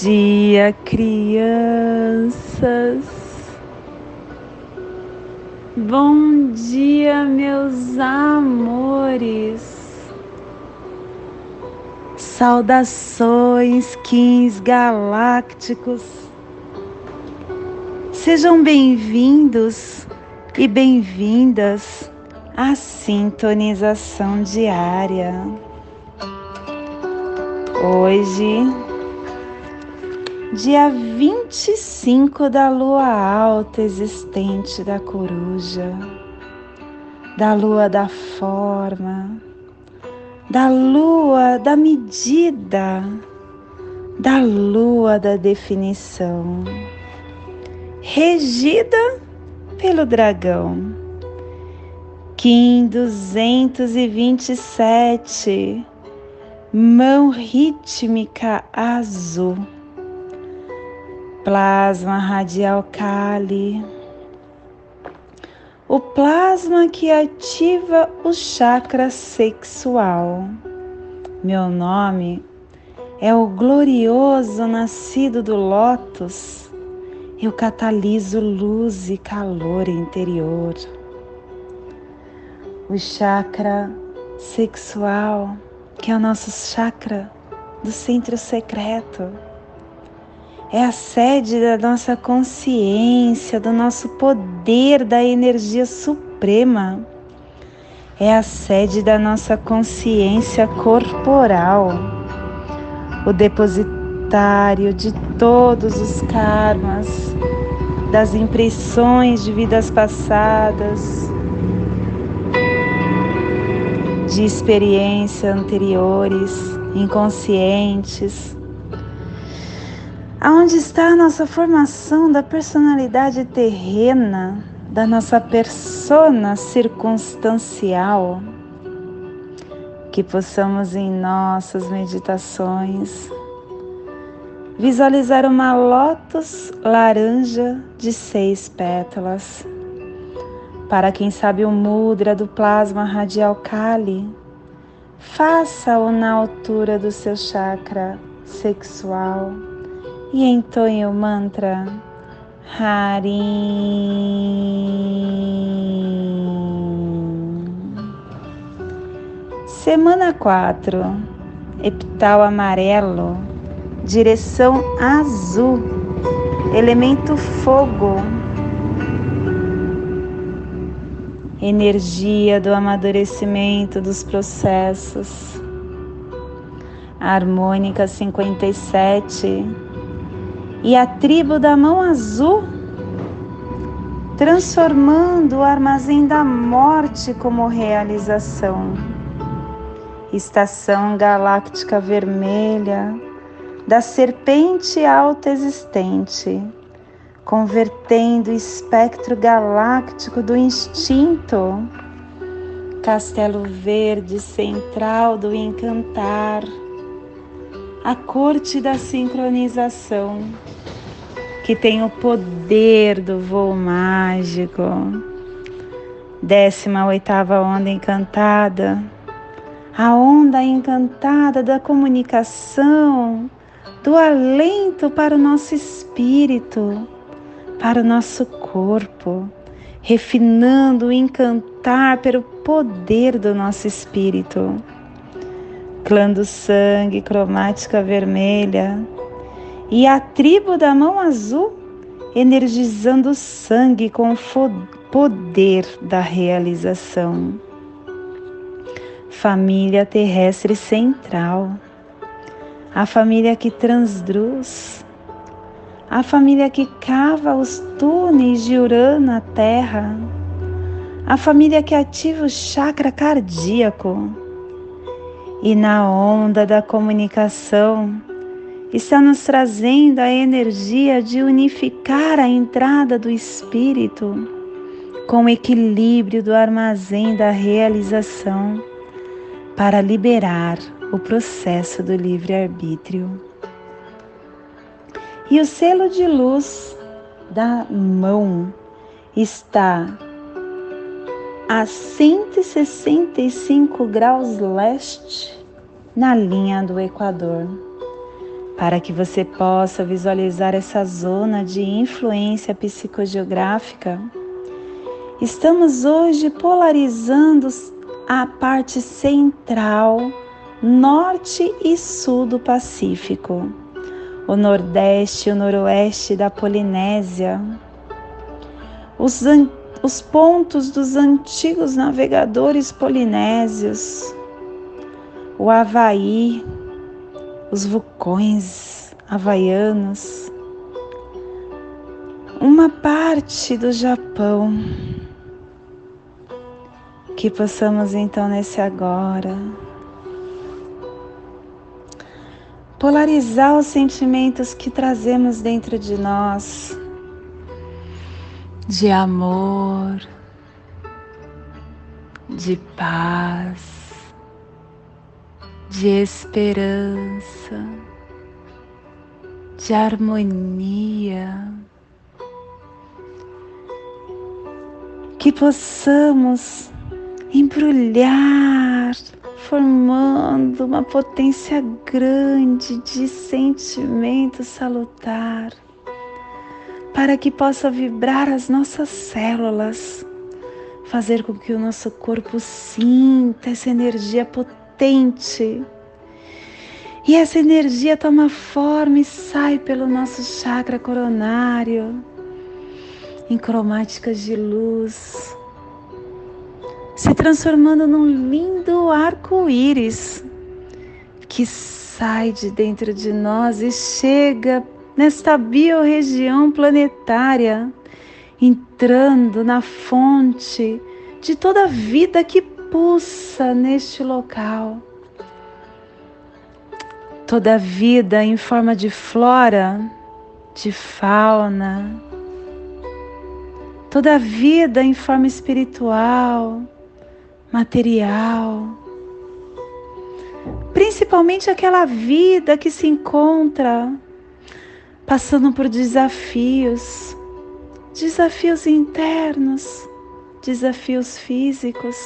dia, crianças. Bom dia, meus amores. Saudações, quins galácticos. Sejam bem-vindos e bem-vindas à sintonização diária. Hoje, dia 25 da lua alta existente da coruja, da lua da forma, da lua da medida, da lua da definição, regida pelo dragão. Kim 227, mão rítmica azul plasma radial Kali, o plasma que ativa o chakra sexual. Meu nome é o glorioso nascido do Lótus. Eu cataliso luz e calor interior. O chakra sexual, que é o nosso chakra do centro secreto é a sede da nossa consciência, do nosso poder, da energia suprema. É a sede da nossa consciência corporal, o depositário de todos os karmas, das impressões de vidas passadas, de experiências anteriores, inconscientes Aonde está a nossa formação da personalidade terrena, da nossa persona circunstancial? Que possamos em nossas meditações visualizar uma lótus laranja de seis pétalas. Para quem sabe o mudra do plasma radial Kali, faça-o na altura do seu chakra sexual e entoie o mantra Harim. Semana 4, epital amarelo, direção azul, elemento fogo, energia do amadurecimento dos processos. Harmônica 57 e a tribo da mão azul, transformando o armazém da morte como realização. Estação galáctica vermelha da serpente alta existente, convertendo o espectro galáctico do instinto. Castelo verde central do encantar a corte da sincronização, que tem o poder do voo mágico. Décima oitava onda encantada, a onda encantada da comunicação, do alento para o nosso espírito, para o nosso corpo, refinando o encantar pelo poder do nosso espírito clã do sangue, cromática vermelha, e a tribo da mão azul, energizando o sangue com o poder da realização. Família terrestre central, a família que transduz, a família que cava os túneis de Urano na Terra, a família que ativa o chakra cardíaco e na onda da comunicação está nos trazendo a energia de unificar a entrada do espírito com o equilíbrio do armazém da realização para liberar o processo do livre-arbítrio. E o selo de luz da mão está a 165 graus leste na linha do Equador, para que você possa visualizar essa zona de influência psicogeográfica, estamos hoje polarizando a parte central, norte e sul do Pacífico, o nordeste e o noroeste da Polinésia, os, os pontos dos antigos navegadores polinésios, o Havaí, os vulcões havaianos, uma parte do Japão. Que possamos então nesse agora polarizar os sentimentos que trazemos dentro de nós de amor, de paz, de esperança, de harmonia. Que possamos embrulhar, formando uma potência grande de sentimento salutar, para que possa vibrar as nossas células, fazer com que o nosso corpo sinta essa energia potente. E essa energia toma forma e sai pelo nosso chakra coronário em cromáticas de luz, se transformando num lindo arco-íris que sai de dentro de nós e chega nesta biorregião planetária, entrando na fonte de toda a vida que pulsa neste local. Toda a vida em forma de flora, de fauna, toda a vida em forma espiritual, material, principalmente aquela vida que se encontra passando por desafios, desafios internos, desafios físicos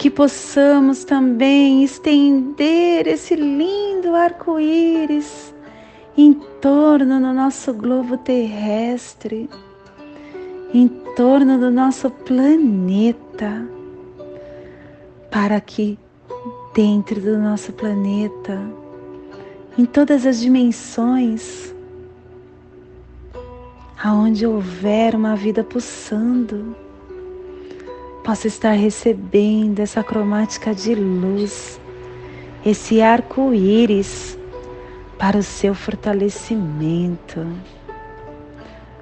que possamos também estender esse lindo arco-íris em torno do nosso globo terrestre, em torno do nosso planeta, para que dentro do nosso planeta, em todas as dimensões, aonde houver uma vida pulsando, possa estar recebendo essa cromática de luz, esse arco-íris para o seu fortalecimento,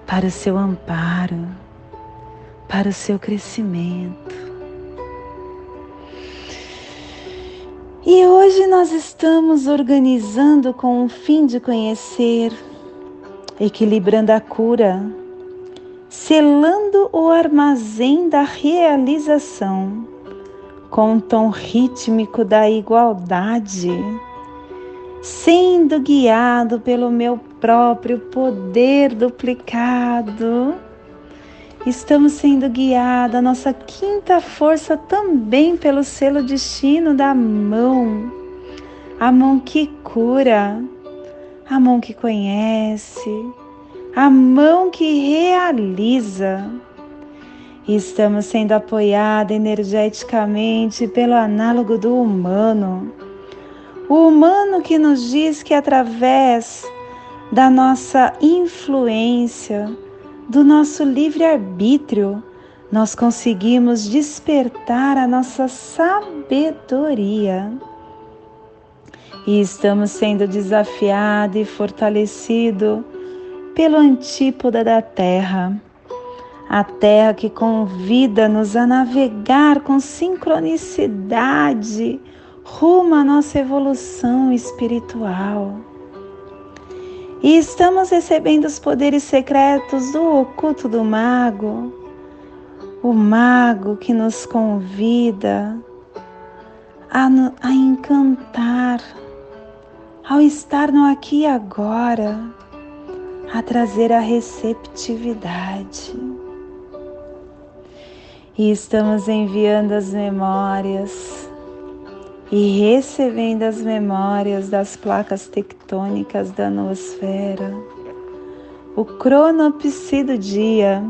para o seu amparo, para o seu crescimento. E hoje nós estamos organizando com o fim de conhecer, equilibrando a cura selando o armazém da realização com o tom rítmico da igualdade, sendo guiado pelo meu próprio poder duplicado. Estamos sendo guiados, a nossa quinta força também pelo selo destino da mão, a mão que cura, a mão que conhece, a mão que realiza. Estamos sendo apoiados energeticamente pelo análogo do humano. O humano que nos diz que através da nossa influência, do nosso livre-arbítrio, nós conseguimos despertar a nossa sabedoria. E estamos sendo desafiados e fortalecidos pelo antípoda da terra, a terra que convida-nos a navegar com sincronicidade rumo à nossa evolução espiritual. E estamos recebendo os poderes secretos do oculto do mago, o mago que nos convida a, a encantar, ao estar no aqui e agora a trazer a receptividade. E estamos enviando as memórias e recebendo as memórias das placas tectônicas da noosfera. O cronopsi do dia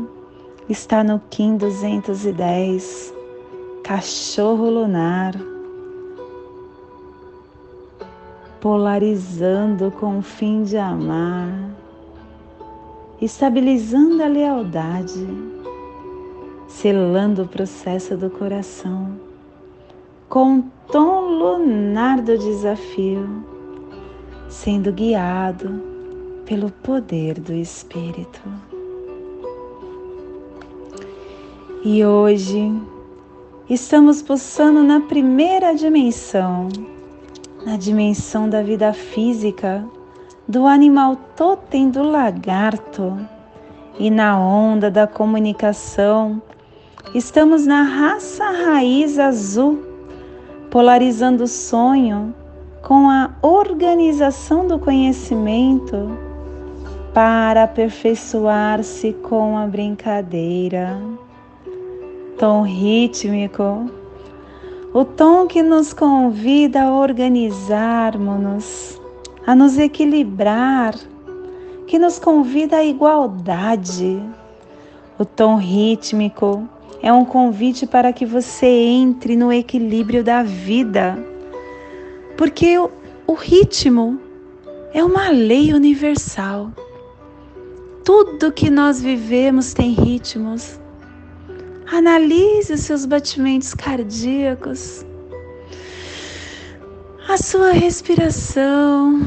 está no Kim 210, cachorro lunar, polarizando com o fim de amar, estabilizando a lealdade, selando o processo do coração, com tom lunar do desafio, sendo guiado pelo poder do Espírito. E hoje estamos pulsando na primeira dimensão, na dimensão da vida física, do animal totem do lagarto e na onda da comunicação. Estamos na raça raiz azul, polarizando o sonho com a organização do conhecimento para aperfeiçoar-se com a brincadeira. Tom rítmico, o tom que nos convida a organizarmos-nos, a nos equilibrar, que nos convida à igualdade. O tom rítmico é um convite para que você entre no equilíbrio da vida, porque o, ritmo é uma lei universal. Tudo que nós vivemos tem ritmos. Analise os seus batimentos cardíacos, a sua respiração,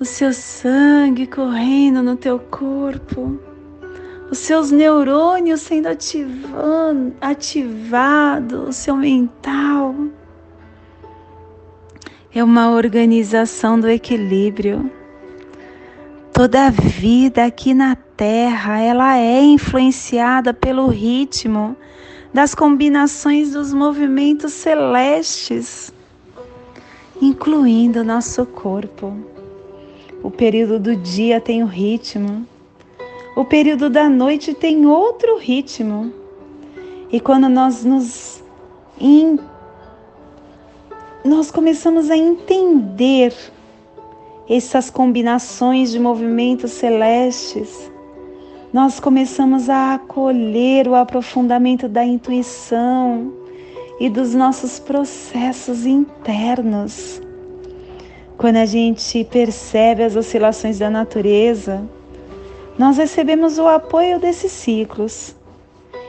o seu sangue correndo no teu corpo, os seus neurônios sendo ativando, ativado, o seu mental. É uma organização do equilíbrio. Toda a vida aqui na Terra, ela é influenciada pelo ritmo das combinações dos movimentos celestes, incluindo o nosso corpo. O período do dia tem o ritmo, o período da noite tem outro ritmo. E quando nós nos in... nós começamos a entender essas combinações de movimentos celestes, nós começamos a acolher o aprofundamento da intuição e dos nossos processos internos. Quando a gente percebe as oscilações da natureza, nós recebemos o apoio desses ciclos.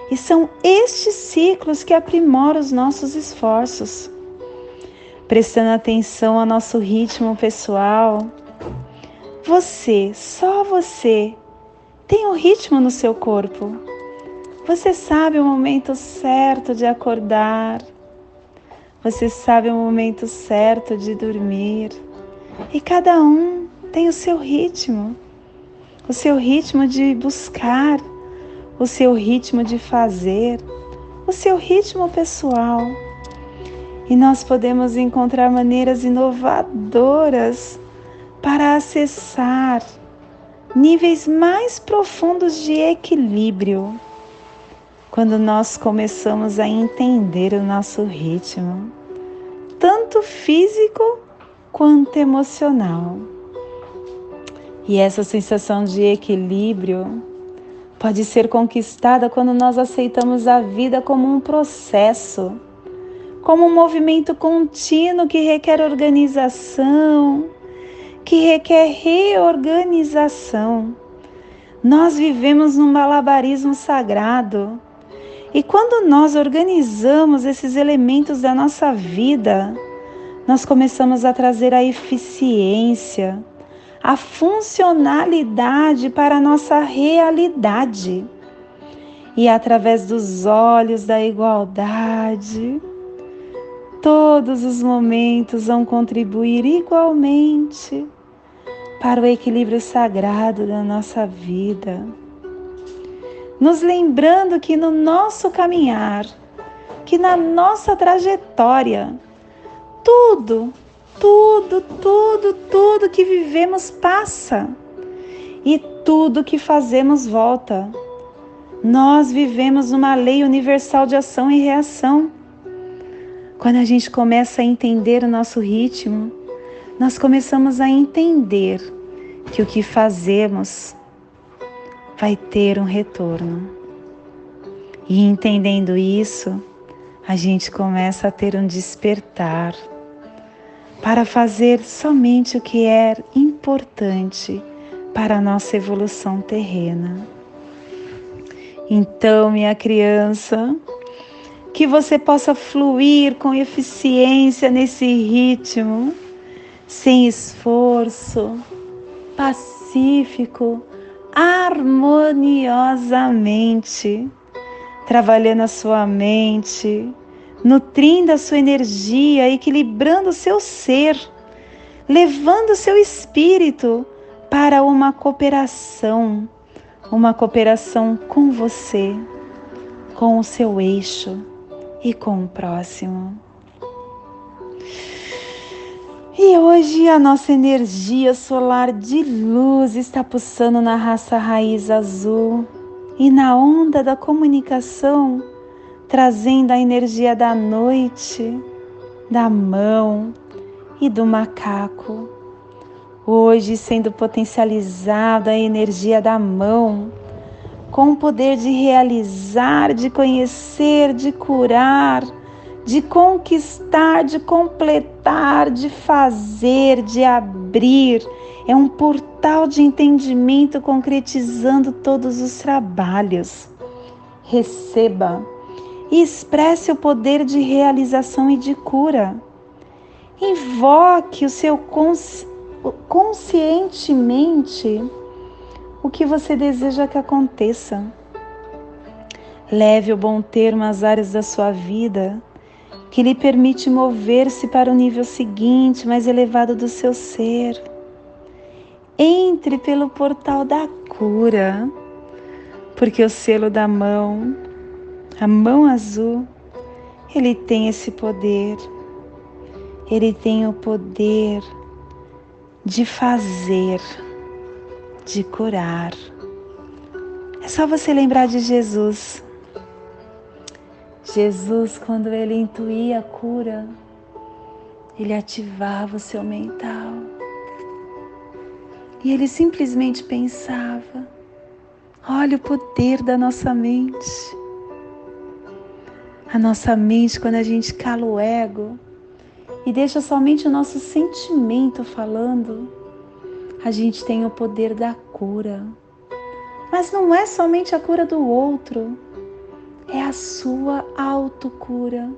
E são estes ciclos que aprimoram os nossos esforços. Prestando atenção ao nosso ritmo pessoal, você, só você, tem um ritmo no seu corpo. Você sabe o momento certo de acordar. Você sabe o momento certo de dormir. E cada um tem o seu ritmo. O seu ritmo de buscar, o seu ritmo de fazer, o seu ritmo pessoal. E nós podemos encontrar maneiras inovadoras para acessar níveis mais profundos de equilíbrio quando nós começamos a entender o nosso ritmo, tanto físico quanto emocional. E essa sensação de equilíbrio pode ser conquistada quando nós aceitamos a vida como um processo, como um movimento contínuo que requer organização, que requer reorganização. Nós vivemos num malabarismo sagrado. E quando nós organizamos esses elementos da nossa vida, nós começamos a trazer a eficiência, a funcionalidade para a nossa realidade. E através dos olhos da igualdade, todos os momentos vão contribuir igualmente para o equilíbrio sagrado da nossa vida. Nos lembrando que no nosso caminhar, que na nossa trajetória, tudo, tudo, tudo, tudo que vivemos passa e tudo que fazemos volta. Nós vivemos uma lei universal de ação e reação Quando a gente começa a entender o nosso ritmo, nós começamos a entender que o que fazemos vai ter um retorno. E entendendo isso, a gente começa a ter um despertar para fazer somente o que é importante para a nossa evolução terrena. Então, minha criança, que você possa fluir com eficiência nesse ritmo, sem esforço, pacífico, harmoniosamente, trabalhando a sua mente, nutrindo a sua energia, equilibrando o seu ser, levando o seu espírito para uma cooperação, uma cooperação com você, com o seu eixo e com o próximo. E hoje a nossa energia solar de luz está pulsando na raça raiz azul e na onda da comunicação trazendo a energia da noite, da mão e do macaco. Hoje sendo potencializada a energia da mão, com o poder de realizar, de conhecer, de curar, de conquistar, de completar, de fazer, de abrir. É um portal de entendimento concretizando todos os trabalhos. Receba e expresse o poder de realização e de cura. Invoque o seu consci... conscientemente o que você deseja que aconteça. Leve o bom termo às áreas da sua vida que lhe permite mover-se para o nível seguinte, mais elevado do seu ser. Entre pelo portal da cura, porque o selo da mão a mão azul, ele tem esse poder. Ele tem o poder de fazer, de curar. É só você lembrar de Jesus. Jesus, quando ele intuía a cura, ele ativava o seu mental. E ele simplesmente pensava: olha o poder da nossa mente a nossa mente quando a gente cala o ego e deixa somente o nosso sentimento falando, a gente tem o poder da cura. Mas não é somente a cura do outro, é a sua autocura.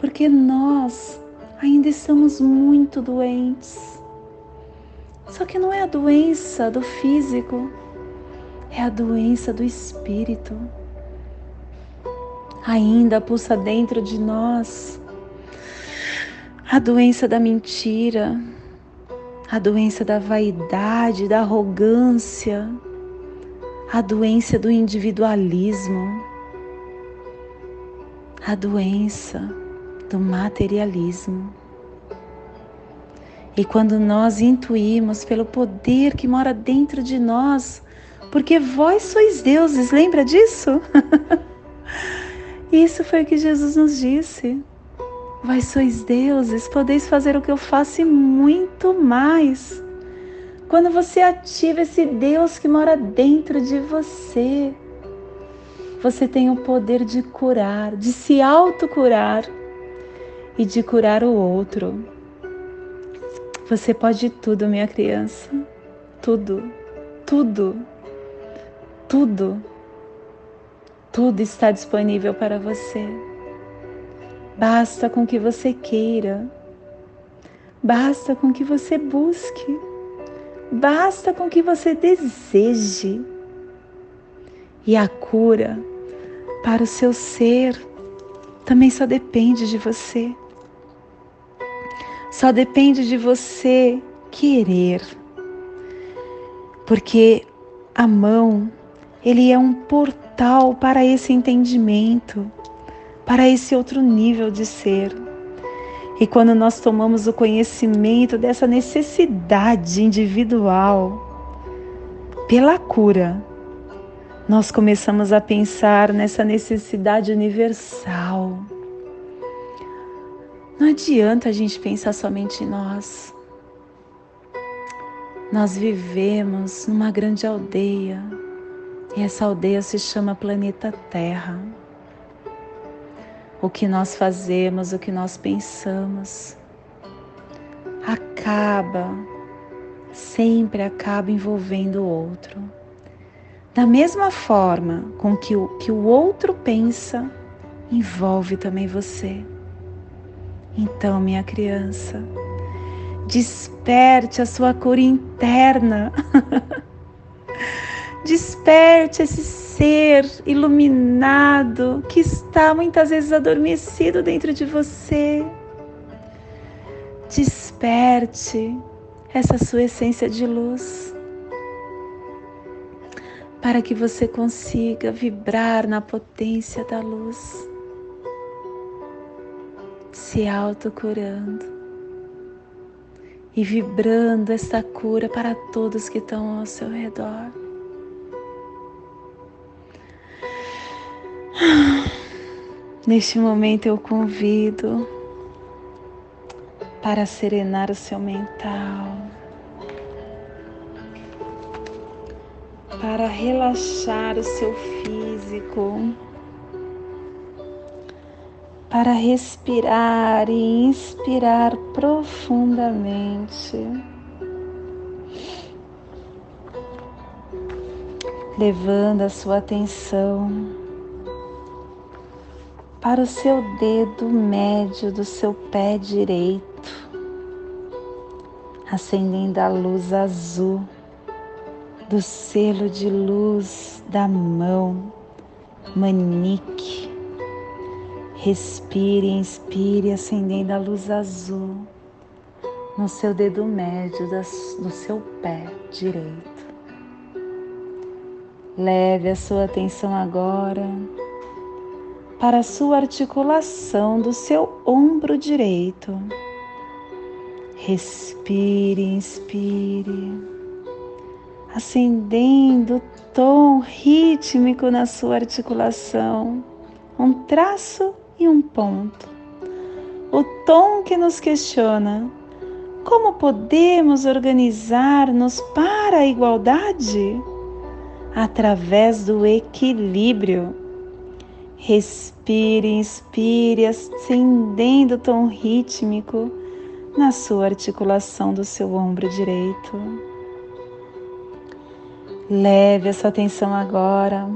Porque nós ainda estamos muito doentes. Só que não é a doença do físico, é a doença do espírito ainda pulsa dentro de nós a doença da mentira, a doença da vaidade, da arrogância, a doença do individualismo, a doença do materialismo. E quando nós intuímos pelo poder que mora dentro de nós, porque vós sois deuses, lembra disso? Isso foi o que Jesus nos disse. Vós sois deuses, podeis fazer o que eu faço e muito mais. Quando você ativa esse Deus que mora dentro de você, você tem o poder de curar, de se autocurar e de curar o outro. Você pode tudo, minha criança. Tudo, tudo, tudo. Tudo está disponível para você. Basta com que você queira. Basta com que você busque. Basta com que você deseje. E a cura para o seu ser também só depende de você. Só depende de você querer. Porque a mão, ele é um portal portal para esse entendimento, para esse outro nível de ser. E quando nós tomamos o conhecimento dessa necessidade individual pela cura, nós começamos a pensar nessa necessidade universal. Não adianta a gente pensar somente em nós. Nós vivemos numa grande aldeia e essa aldeia se chama planeta Terra. O que nós fazemos, o que nós pensamos, acaba, sempre acaba envolvendo o outro. Da mesma forma com que o, que o outro pensa, envolve também você. Então, minha criança, desperte a sua cor interna. desperte esse ser iluminado que está muitas vezes adormecido dentro de você. Desperte essa sua essência de luz para que você consiga vibrar na potência da luz, se autocurando e vibrando essa cura para todos que estão ao seu redor. Neste momento eu convido para serenar o seu mental, para relaxar o seu físico, para respirar e inspirar profundamente. Levando a sua atenção para o seu dedo médio do seu pé direito, acendendo a luz azul do selo de luz da mão manique. Respire, inspire, acendendo a luz azul no seu dedo médio do seu pé direito. Leve a sua atenção agora para a sua articulação do seu ombro direito. Respire, inspire, acendendo tom rítmico na sua articulação, um traço e um ponto. O tom que nos questiona: como podemos organizar-nos para a igualdade? Através do equilíbrio Respire, inspire, acendendo o tom rítmico na sua articulação do seu ombro direito. Leve a sua atenção agora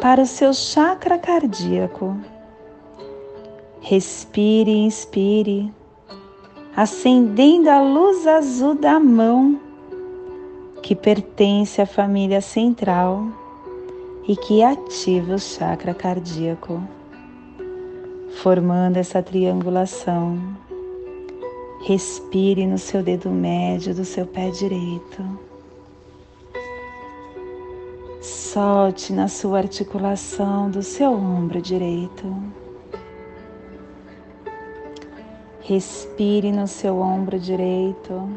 para o seu chakra cardíaco. Respire inspire, acendendo a luz azul da mão que pertence à família central e que ativa o chakra cardíaco, formando essa triangulação. Respire no seu dedo médio do seu pé direito. Solte na sua articulação do seu ombro direito. Respire no seu ombro direito.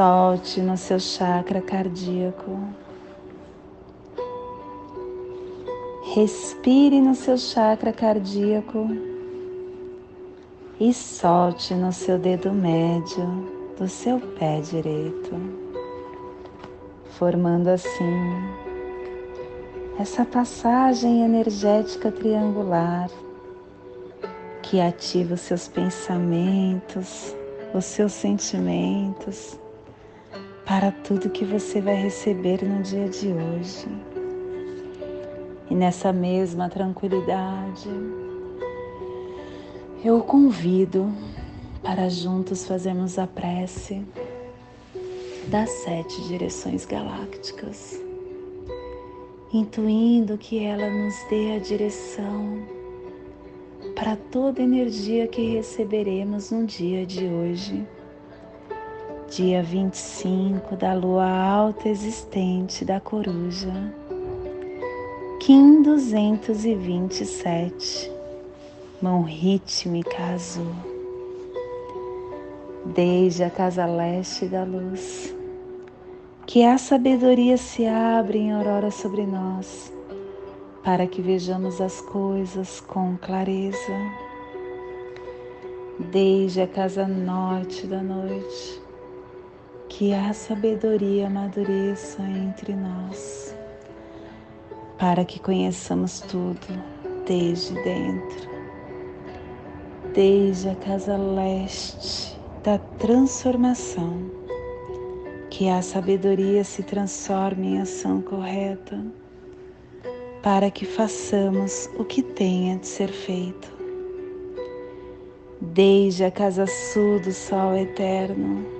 Solte no seu chakra cardíaco. Respire no seu chakra cardíaco e solte no seu dedo médio do seu pé direito, formando assim essa passagem energética triangular que ativa os seus pensamentos, os seus sentimentos para tudo que você vai receber no dia de hoje. E nessa mesma tranquilidade, eu o convido para juntos fazermos a prece das sete direções galácticas, intuindo que ela nos dê a direção para toda energia que receberemos no dia de hoje dia 25 da lua alta existente da coruja, Kim 227, mão rítmica azul, desde a casa leste da luz, que a sabedoria se abre em aurora sobre nós, para que vejamos as coisas com clareza. Desde a casa norte da noite, que a sabedoria amadureça entre nós, para que conheçamos tudo desde dentro, desde a casa leste da transformação, que a sabedoria se transforme em ação correta, para que façamos o que tenha de ser feito. Desde a casa sul do sol eterno,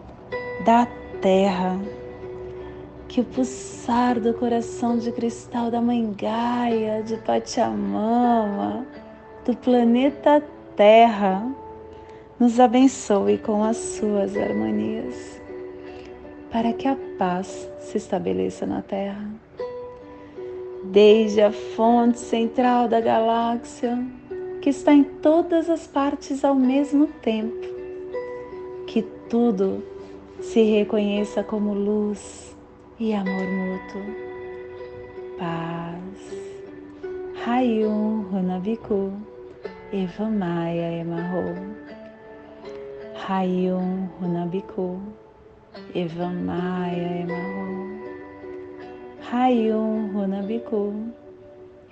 da terra, que o pulsar do coração de cristal da Mãe Gaia, de Pachamama, do planeta Terra, nos abençoe com as suas harmonias, para que a paz se estabeleça na Terra. Desde a fonte central da galáxia, que está em todas as partes ao mesmo tempo, que tudo se reconheça como luz e amor mútuo. Paz. Hayum Runabiku Evamaya Emarro. Hayum Runabiku Evamaya Emarro. Hayum Runabiku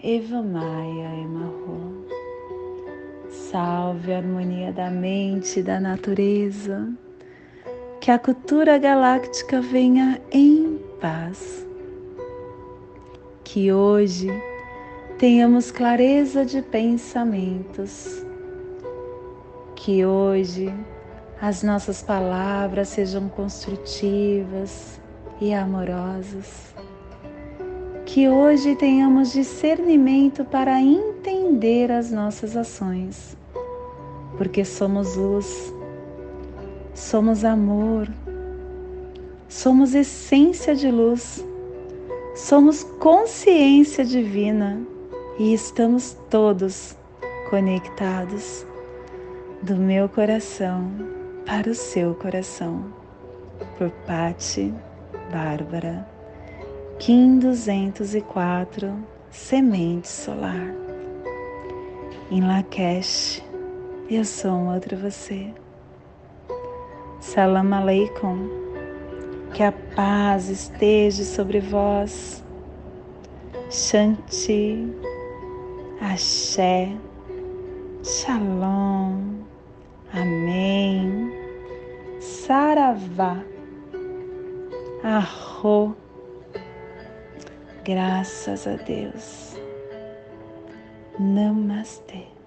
Evamaya Emarro. Salve a harmonia da mente e da natureza que a cultura galáctica venha em paz. Que hoje tenhamos clareza de pensamentos. Que hoje as nossas palavras sejam construtivas e amorosas. Que hoje tenhamos discernimento para entender as nossas ações, porque somos luz somos amor, somos essência de luz, somos consciência divina e estamos todos conectados do meu coração para o seu coração. Por Pati Bárbara, Kim 204, Semente Solar. Em Lakesh, eu sou um outro você. Salam Aleikum. Que a paz esteja sobre vós. Shanti. Axé. Shalom. Amém. Saravá. Arro. Graças a Deus. Namastê.